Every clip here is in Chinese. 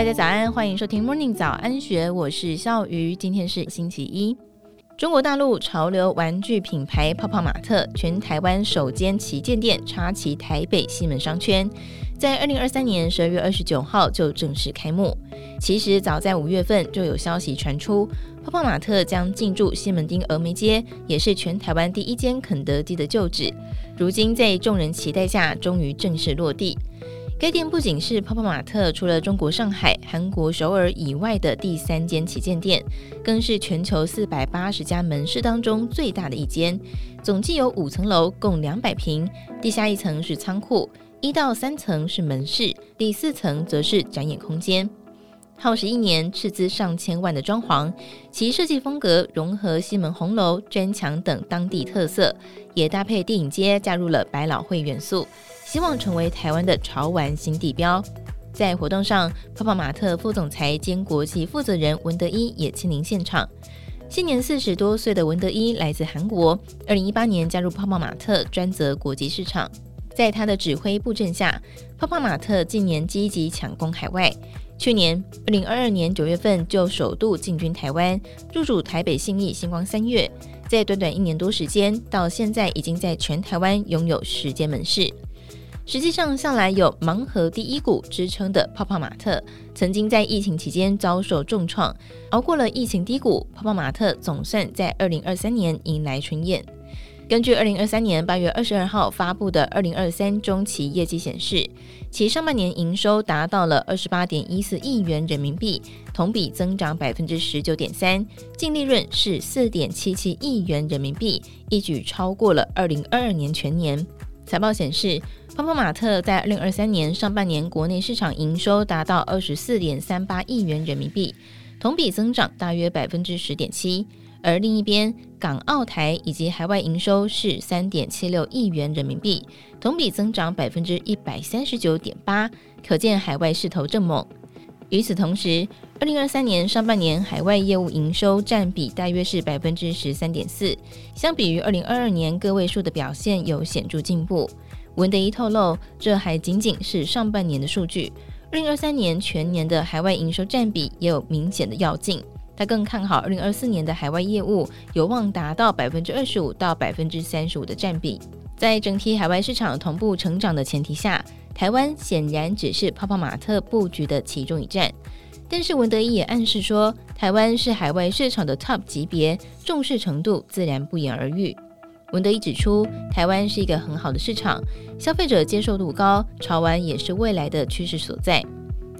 大家早安，欢迎收听 Morning 早安学，我是笑鱼。今天是星期一。中国大陆潮流玩具品牌泡泡玛特全台湾首间旗舰店插旗台北西门商圈，在二零二三年十二月二十九号就正式开幕。其实早在五月份就有消息传出，泡泡玛特将进驻西门町峨眉街，也是全台湾第一间肯德基的旧址。如今在众人期待下，终于正式落地。该店不仅是泡泡玛特除了中国上海、韩国首尔以外的第三间旗舰店，更是全球四百八十家门市当中最大的一间。总计有五层楼，共两百平，地下一层是仓库，一到三层是门市，第四层则是展演空间。耗时一年，斥资上千万的装潢，其设计风格融合西门红楼、砖墙等当地特色，也搭配电影街，加入了百老汇元素。希望成为台湾的潮玩新地标。在活动上，泡泡玛特副总裁兼国际负责人文德一也亲临现场。现年四十多岁的文德一来自韩国，二零一八年加入泡泡玛特，专责国际市场。在他的指挥布阵下，泡泡玛特近年积极抢攻海外。去年二零二二年九月份就首度进军台湾，入驻台北信义星光三月。在短短一年多时间，到现在已经在全台湾拥有十间门市。实际上，向来有“盲盒第一股”之称的泡泡玛特，曾经在疫情期间遭受重创，熬过了疫情低谷，泡泡玛特总算在二零二三年迎来春燕。根据二零二三年八月二十二号发布的二零二三中期业绩显示，其上半年营收达到了二十八点一四亿元人民币，同比增长百分之十九点三，净利润是四点七七亿元人民币，一举超过了二零二二年全年。财报显示，泡泡玛特在二零二三年上半年国内市场营收达到二十四点三八亿元人民币，同比增长大约百分之十点七。而另一边，港澳台以及海外营收是三点七六亿元人民币，同比增长百分之一百三十九点八，可见海外势头正猛。与此同时，二零二三年上半年海外业务营收占比大约是百分之十三点四，相比于二零二二年个位数的表现有显著进步。文德一透露，这还仅仅是上半年的数据。二零二三年全年的海外营收占比也有明显的跃进。他更看好二零二四年的海外业务有望达到百分之二十五到百分之三十五的占比。在整体海外市场同步成长的前提下，台湾显然只是泡泡玛特布局的其中一站。但是文德一也暗示说，台湾是海外市场的 Top 级别，重视程度自然不言而喻。文德一指出，台湾是一个很好的市场，消费者接受度高，潮玩也是未来的趋势所在。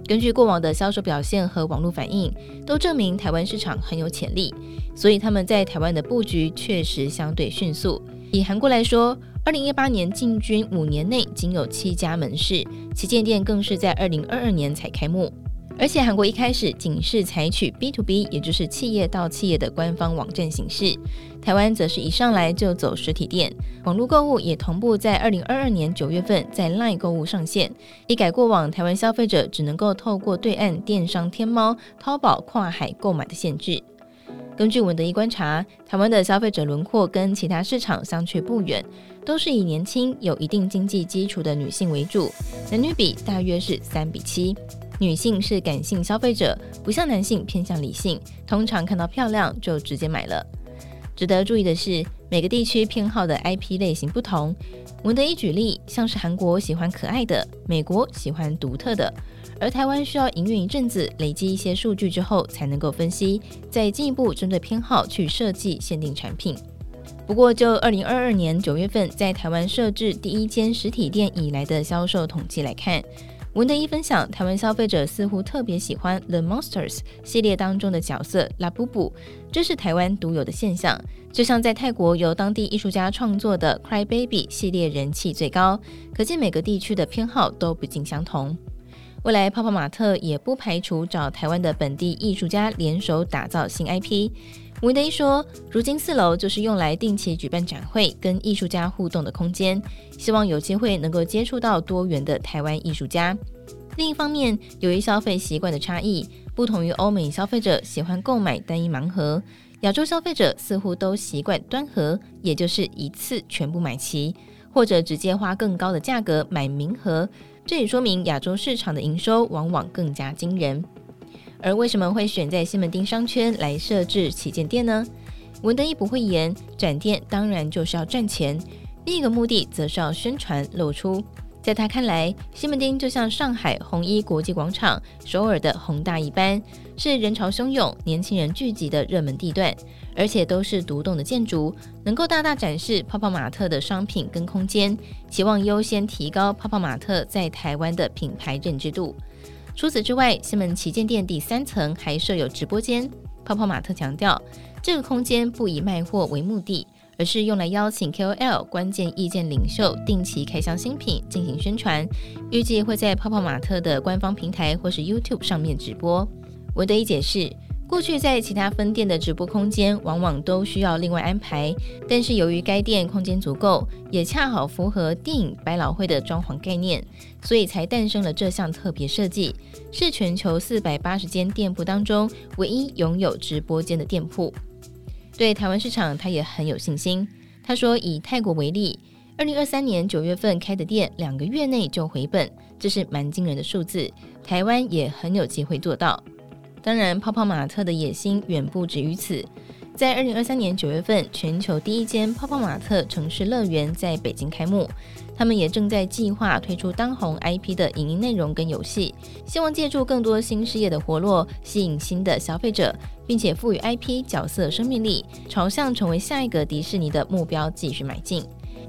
根据过往的销售表现和网络反应，都证明台湾市场很有潜力，所以他们在台湾的布局确实相对迅速。以韩国来说，二零一八年进军五年内仅有七家门市，旗舰店更是在二零二二年才开幕。而且韩国一开始仅是采取 B to B，也就是企业到企业的官方网站形式，台湾则是一上来就走实体店，网络购物也同步在二零二二年九月份在 LINE 购物上线，一改过往台湾消费者只能够透过对岸电商天猫、淘宝跨海购买的限制。根据文德一观察，台湾的消费者轮廓跟其他市场相去不远，都是以年轻、有一定经济基础的女性为主，男女比大约是三比七。女性是感性消费者，不像男性偏向理性，通常看到漂亮就直接买了。值得注意的是，每个地区偏好的 IP 类型不同。文德一举例，像是韩国喜欢可爱的，美国喜欢独特的，而台湾需要营运一阵子，累积一些数据之后，才能够分析，再进一步针对偏好去设计限定产品。不过，就二零二二年九月份在台湾设置第一间实体店以来的销售统计来看。文德一分享，台湾消费者似乎特别喜欢 The Monsters 系列当中的角色拉布布，这是台湾独有的现象。就像在泰国由当地艺术家创作的 Cry Baby 系列人气最高，可见每个地区的偏好都不尽相同。未来泡泡玛特也不排除找台湾的本地艺术家联手打造新 IP。吴德一说，如今四楼就是用来定期举办展会、跟艺术家互动的空间，希望有机会能够接触到多元的台湾艺术家。另一方面，由于消费习惯的差异，不同于欧美消费者喜欢购买单一盲盒，亚洲消费者似乎都习惯端盒，也就是一次全部买齐，或者直接花更高的价格买明盒。这也说明亚洲市场的营收往往更加惊人。而为什么会选在西门町商圈来设置旗舰店呢？文德一不讳言，展店当然就是要赚钱。另一个目的则是要宣传露出。在他看来，西门町就像上海红一国际广场、首尔的弘大一般，是人潮汹涌、年轻人聚集的热门地段，而且都是独栋的建筑，能够大大展示泡泡玛特的商品跟空间，期望优先提高泡泡玛特在台湾的品牌认知度。除此之外，西门旗舰店第三层还设有直播间。泡泡玛特强调，这个空间不以卖货为目的。而是用来邀请 KOL 关键意见领袖定期开箱新品进行宣传，预计会在泡泡玛特的官方平台或是 YouTube 上面直播。文德一解释，过去在其他分店的直播空间往往都需要另外安排，但是由于该店空间足够，也恰好符合电影百老汇的装潢概念，所以才诞生了这项特别设计，是全球四百八十间店铺当中唯一拥有直播间的店铺。对台湾市场，他也很有信心。他说，以泰国为例，二零二三年九月份开的店，两个月内就回本，这是蛮惊人的数字。台湾也很有机会做到。当然，泡泡玛特的野心远不止于此。在二零二三年九月份，全球第一间泡泡玛特城市乐园在北京开幕。他们也正在计划推出当红 IP 的影音内容跟游戏，希望借助更多新事业的活络，吸引新的消费者，并且赋予 IP 角色生命力，朝向成为下一个迪士尼的目标继续迈进。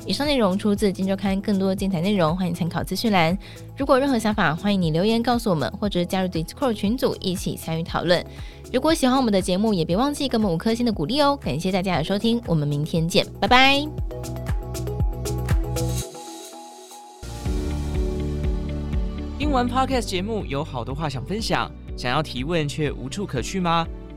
以上内容出自《金周刊》，更多精彩内容欢迎参考资讯栏。如果任何想法，欢迎你留言告诉我们，或者加入 Discord 群组一起参与讨论。如果喜欢我们的节目，也别忘记给我们五颗星的鼓励哦！感谢大家的收听，我们明天见，拜拜。听完 Podcast 节目，有好多话想分享，想要提问却无处可去吗？